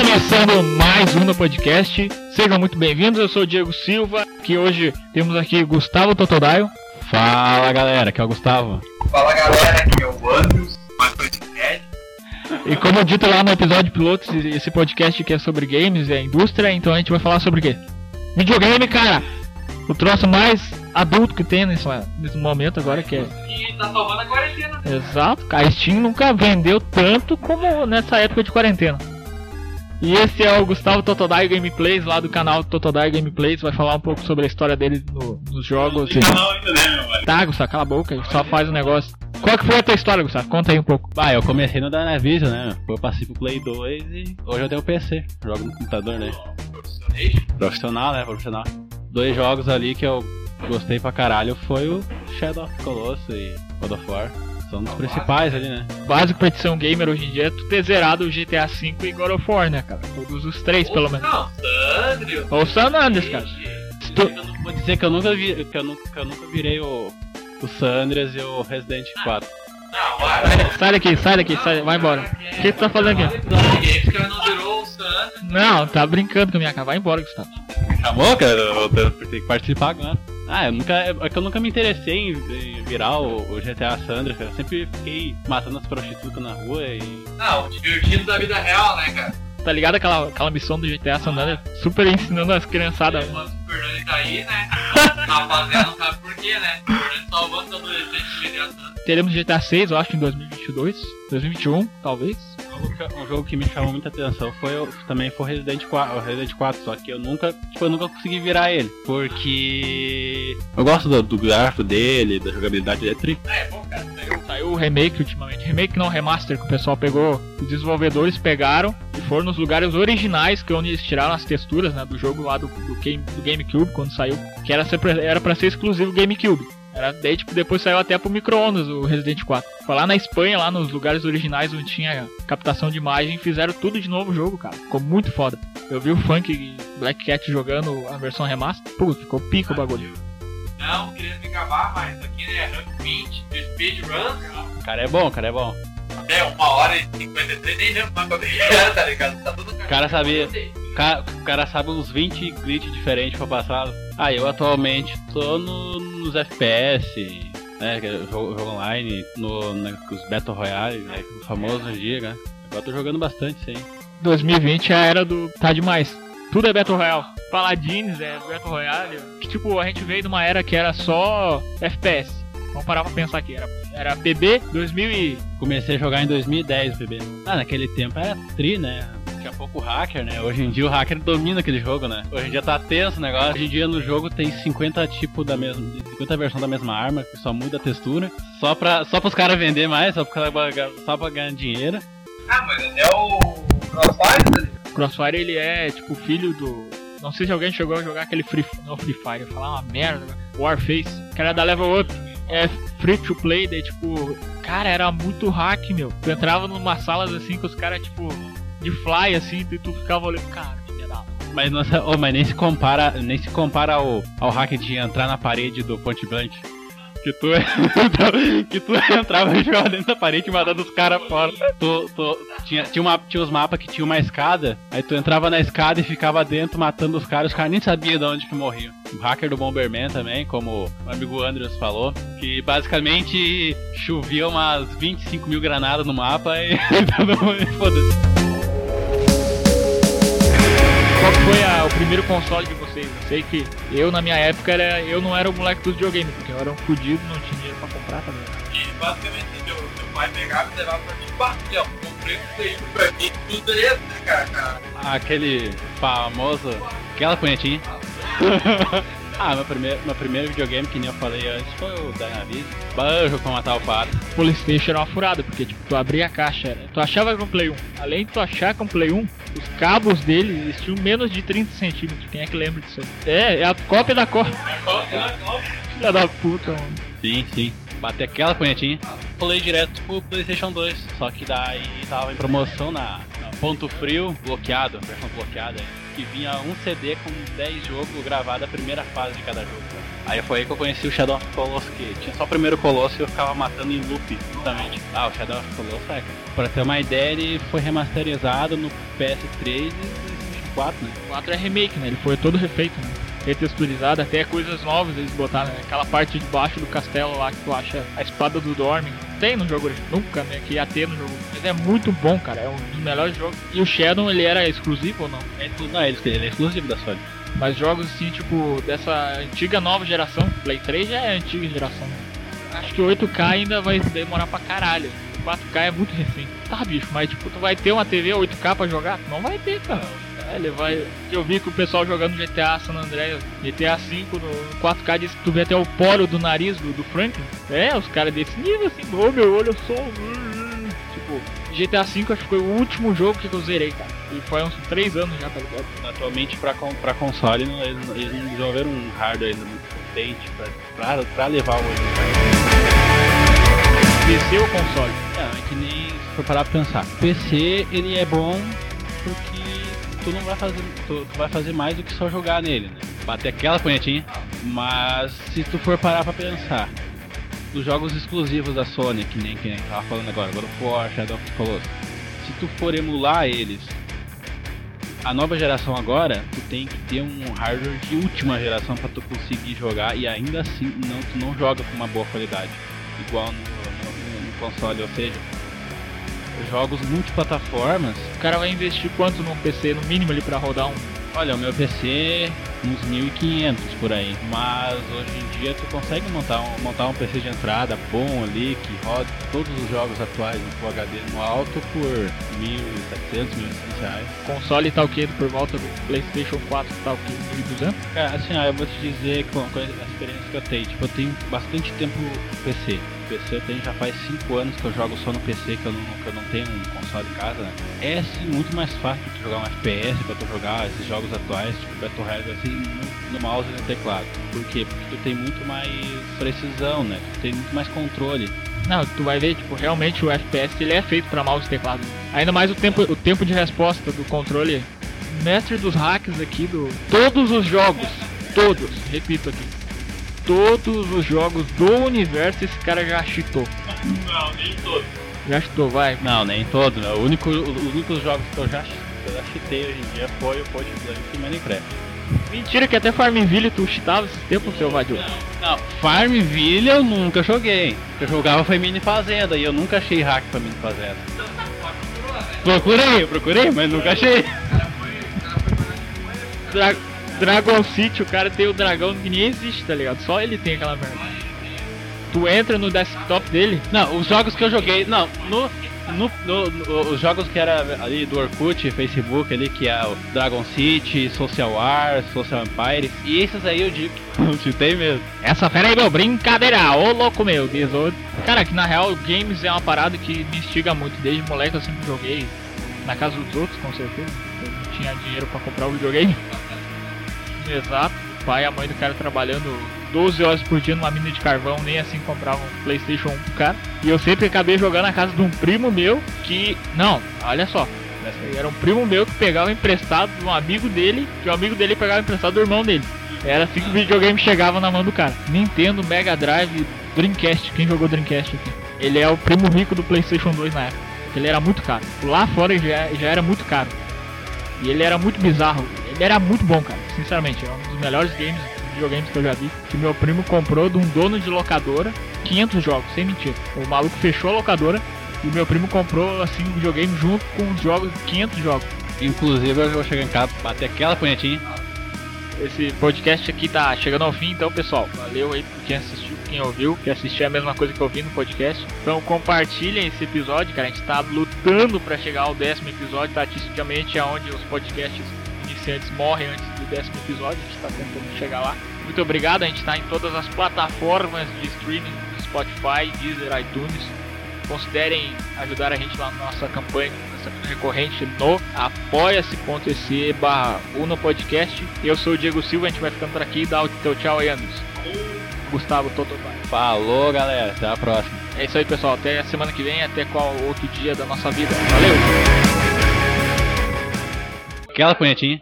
Começando mais um no podcast, sejam muito bem-vindos. Eu sou o Diego Silva, que hoje temos aqui Gustavo Totodaio. Fala galera, aqui é o Gustavo. Fala galera, aqui é o Andrews, mais podcast. E como dito lá no episódio piloto, esse- podcast que é sobre games e a indústria, então a gente vai falar sobre o quê? Videogame, cara! O troço mais adulto que tem nesse, nesse momento agora, que é E tá salvando a quarentena. Exato, cara. A Steam nunca vendeu tanto como nessa época de quarentena. E esse é o Gustavo Totodai Gameplays, lá do canal Totodai Gameplays. Vai falar um pouco sobre a história dele no- nos jogos. Não, não ainda né, meu mano? Tá, Gustavo, cala a boca, só faz o negócio. Qual que foi a tua história, Gustavo? Conta aí um pouco. Ah, eu comecei no Dynavision, né? Eu passei pro Play 2 e hoje eu tenho PC. Jogo no computador, né? Profissional, né? Profissional. Dois jogos ali que eu gostei pra caralho foi o Shadow of the Colossus e God of War. São os principais ali, né? Básico pra um gamer hoje em dia é tu ter zerado o GTA V e God of War, né, cara? Todos os três, pelo menos. Não, Sandro. Ou San Andreas, cara. Tu- Eu não vou dizer que eu nunca vi, que eu nunca, que eu nunca virei o, o Sandras e o Resident 4. Não, vai. Sai daqui, sai daqui, sai, vai embora. O que tu tá fazendo aqui? Que não tá brincando com a minha cara. Vai embora, Gustavo. Chamou, cara? Eu tenho que participar agora. Ah, eu nunca, é que eu nunca me interessei em, em virar o, o GTA Sandra, cara. Eu sempre fiquei matando as prostitutas na rua e. Não, o divertido da vida real, né, cara? Tá ligado aquela, aquela missão do GTA San Andreas? Super ensinando as criançadas. O Fernando tá aí, né? Tá fazendo, não sabe por quê, né? O Fernando salvando os adolescentes de GTA Sandro. Teremos GTA 6, eu acho, em 2022, 2021, talvez. Um jogo que me chamou muita atenção foi também foi Resident 4, o Resident 4, só que eu nunca, tipo, eu nunca consegui virar ele, porque eu gosto do, do gráfico dele, da jogabilidade dele, é tri- É, bom, cara. Saiu. O remake ultimamente. Remake não, remaster, que o pessoal pegou. Os desenvolvedores pegaram e foram nos lugares originais, que é onde eles tiraram as texturas né, do jogo lá do, do, Game, do GameCube, quando saiu. Que era, sempre, era pra ser exclusivo GameCube. Era, daí, tipo, depois saiu até pro micro-ondas o Resident 4. Foi lá na Espanha, lá nos lugares originais onde tinha captação de imagem, fizeram tudo de novo o jogo, cara. Ficou muito foda. Eu vi o Funk Black Cat jogando a versão remaster. Putz, ficou pica o bagulho. Não, querendo me acabar, mas aqui né, rank 20 de speedrun. Cara é bom, cara é bom. Até uma hora e 53, nem lembro mais quando era, tá ligado? Tá tudo O cara sabia. O cara, o cara sabe uns 20 glitches diferentes pra passar. Ah, eu atualmente tô no, nos FPS, né? que é Jogo, jogo online, no, na, os Battle Royale, né? O famoso hoje em dia, né? Agora tô jogando bastante isso aí. 2020 é a era do tá demais. Tudo é Battle Royale. Paladins é Battle Royale. Que, tipo, a gente veio de uma era que era só FPS. Vamos parar pra pensar aqui. Era, era PB 2000 e... Comecei a jogar em 2010 o PB. Ah, naquele tempo era tri, né? Daqui a pouco o hacker, né? Hoje em dia o hacker domina aquele jogo, né? Hoje em dia tá tenso o negócio. Hoje em dia no jogo tem 50 tipos da mesma. 50 versões da mesma arma, que só muda a textura. Só, pra, só pros caras vender mais, só pra, só pra ganhar dinheiro. Ah, mas até o Crossfire, tá ligado? Crossfire, ele é, tipo, filho do... Não sei se alguém chegou a jogar aquele Free... Não, Free Fire. Falar uma merda. Warface. Que era da Level Up. É free to play, daí, tipo... Cara, era muito hack, meu. Tu entrava numa salas, assim, com os caras, tipo... De fly, assim, e tu ficava olhando... Cara, que da Mas, nossa, oh, mas nem se compara, nem se compara ao, ao hack de entrar na parede do Point Blank. Que tu, que tu entrava e jogava dentro da parede matando os caras fora. Tu, tu, tinha, tinha, uma, tinha os mapas que tinha uma escada, aí tu entrava na escada e ficava dentro matando os caras, os caras nem sabiam de onde que morriam. O hacker do Bomberman também, como o amigo Andrews falou, que basicamente chovia umas 25 mil granadas no mapa e todo mundo foda-se. Qual foi a- o primeiro console de vocês? Eu sei que eu, na minha época, era, eu não era o moleque dos videogames, porque eu era um fudido, não tinha dinheiro pra comprar também. E basicamente meu, meu pai pegava e levava pra mim, aqui, ó, comprei um Play 1 pra mim, tudo beleza, né, cara, cara? aquele famoso. aquela punhetinha. ah, meu primeiro, meu primeiro videogame, que nem eu falei antes, foi o Dynavision. Banjo pra matar o pato. Playstation era uma furada, porque tipo, tu abria a caixa, era, tu achava que era um Play 1. Além de tu achar que era um Play 1, os cabos dele eles tinham menos de 30 centímetros. Quem é que lembra disso aí? É, é a cópia da cópia. Filha da puta, mano. Sim, sim. Bater aquela punhetinha. Pulei direto pro PlayStation 2. Só que daí tava em promoção na, na Ponto Frio, bloqueado, versão bloqueada. Que vinha um CD com 10 jogos gravados a primeira fase de cada jogo. Aí foi aí que eu conheci o Shadow of Colossus, que tinha só o primeiro Colosso e eu ficava matando em loop, justamente. Ah, o Shadow of Colossus é, cara. Pra ter uma ideia, ele foi remasterizado no PS3 e no 4, né? O 4 é remake, né? Ele foi todo refeito, né? Retexturizado, até coisas novas eles botaram, né? Aquela parte de baixo do castelo lá que tu acha a espada do Dormin. Tem no jogo, nunca, né? Que ia ter no jogo. Mas é muito bom, cara. É um dos melhores jogos. E o Shadow, ele era exclusivo ou não? É, não, ele, ele é exclusivo da Sony. Mas jogos assim, tipo, dessa antiga nova geração, Play 3 já é antiga geração. Acho que o 8K ainda vai demorar pra caralho. O 4K é muito recente. Tá, bicho, mas tipo, tu vai ter uma TV 8K pra jogar? Não vai ter, cara. Ele vai. Eu vi que o pessoal jogando GTA San Andreas, GTA V no 4K disse que tu vê até o poro do nariz do, do Franklin. É, os caras desse nível assim, ô meu olho só. Tipo, GTA V acho que foi o último jogo que eu zerei, cara. E foi uns 3 anos já, tá ligado? Atualmente, pra, pra console, eles, eles não desenvolveram um hardware muito potente pra, pra, pra levar o 8K. PC ou console? É, é que nem se for parar pra pensar. PC, ele é bom porque tu não vai fazer, tu, tu vai fazer mais do que só jogar nele, né? Bater aquela punhetinha. Mas se tu for parar pra pensar, os jogos exclusivos da Sony, que nem que nem tava falando agora, God of War, Shadow of the Colossus, se tu for emular eles, a nova geração agora, tu tem que ter um hardware de última geração pra tu conseguir jogar e ainda assim não, tu não joga com uma boa qualidade, igual no console, ou seja, jogos multiplataformas. O cara vai investir quanto num PC no mínimo ali pra rodar um. Olha, o meu PC uns 1500 por aí, mas hoje em dia tu consegue montar um, montar um PC de entrada bom ali que roda todos os jogos atuais no Full HD no alto por 1.700, 1.800 reais. Console tá o quê? Por volta do PlayStation 4 tá o quê? 1200? Cara, assim, ó, eu vou te dizer com, com a experiência que eu tenho, tipo, eu tenho bastante tempo no PC. PC eu tenho já faz 5 anos que eu jogo só no PC, que eu não, que eu não tenho um console em casa, né? É assim, muito mais fácil jogar um FPS pra tu jogar esses jogos atuais, tipo Battle Royale, assim, no, mouse e no teclado. Por quê? Porque tu tem muito mais precisão, né? Tu tem muito mais controle. Não, tu vai ver, tipo, realmente o FPS ele é feito pra mouse e teclado. Ainda mais o tempo, o tempo de resposta do controle. Mestre dos hacks aqui do. Todos os jogos, todos, repito aqui. Todos os jogos do universo esse cara já cheatou. Não, nem todos. Já cheatou, vai. Não, nem todo, né? O único, os únicos jogos que eu já, que eu já chitei hoje em dia foi o Point Blank e Minecraft. Mentira que até Farmville tu cheatava esse tempo, seu vadio. Não, Farmville eu nunca joguei. Eu jogava foi Mini Fazenda e eu nunca achei hack pra Mini Fazenda. Procurei, procurei, mas nunca achei. Dragon City, o cara tem o dragão que nem existe, tá ligado? Só ele tem aquela merda. Tu entra no desktop dele, Não, os jogos que eu joguei, não, no, no, no- no- os jogos que era ali do Orkut, Facebook ali, que é o Dragon City, Social War, Social Empire, e esses aí eu digo eu chutei mesmo. Essa fera aí, meu, brincadeira, ô louco meu, diz outro. Cara, que na real, games é uma parada que me instiga muito. Desde moleque eu sempre joguei na casa dos outros, com certeza. Eu não tinha dinheiro pra comprar o videogame. Exato. O pai e a mãe do cara trabalhando 12 horas por dia numa mina de carvão, nem assim compravam um Playstation 1 pro cara. E eu sempre acabei jogando na casa de um primo meu que. Não, olha só. Era um primo meu que pegava emprestado de um amigo dele, que o amigo dele pegava emprestado do irmão dele. Era assim que o videogame chegava na mão do cara. Nintendo, Mega Drive, Dreamcast. Quem jogou Dreamcast aqui? Ele é o primo rico do PlayStation 2 na época. Ele era muito caro. Lá fora já, já era muito caro. E ele era muito bizarro. Ele era muito bom, cara. Sinceramente, é um dos melhores games, videogames que eu já vi. Que meu primo comprou de um dono de locadora 500 jogos, sem mentira. O maluco fechou a locadora e meu primo comprou assim um videogame junto com os jogos, 500 jogos. Inclusive eu vou chegar em casa, bater aquela punhetinha. Esse podcast aqui tá chegando ao fim, então pessoal, valeu aí por quem assistiu, quem ouviu, que assistiu a mesma coisa que eu vi no podcast. Então compartilhem esse episódio, cara. A gente tá lutando pra chegar ao décimo episódio, estatisticamente é onde os podcasts iniciantes morrem antes décimo episódio. A gente tá tentando chegar lá. Muito obrigado, a gente tá em todas as plataformas de streaming, Spotify, Deezer, iTunes. Considerem ajudar a gente lá na nossa campanha nossa recorrente no apoia-se.se barra Uno Podcast. Eu sou o Diego Silva, a gente vai ficando por aqui. Dá o teu tchau aí, Anderson. Gustavo Totobai. Falou galera, até a próxima. É isso aí, pessoal. Até a semana que vem, até qual outro dia da nossa vida. Valeu! Aquela punhetinha.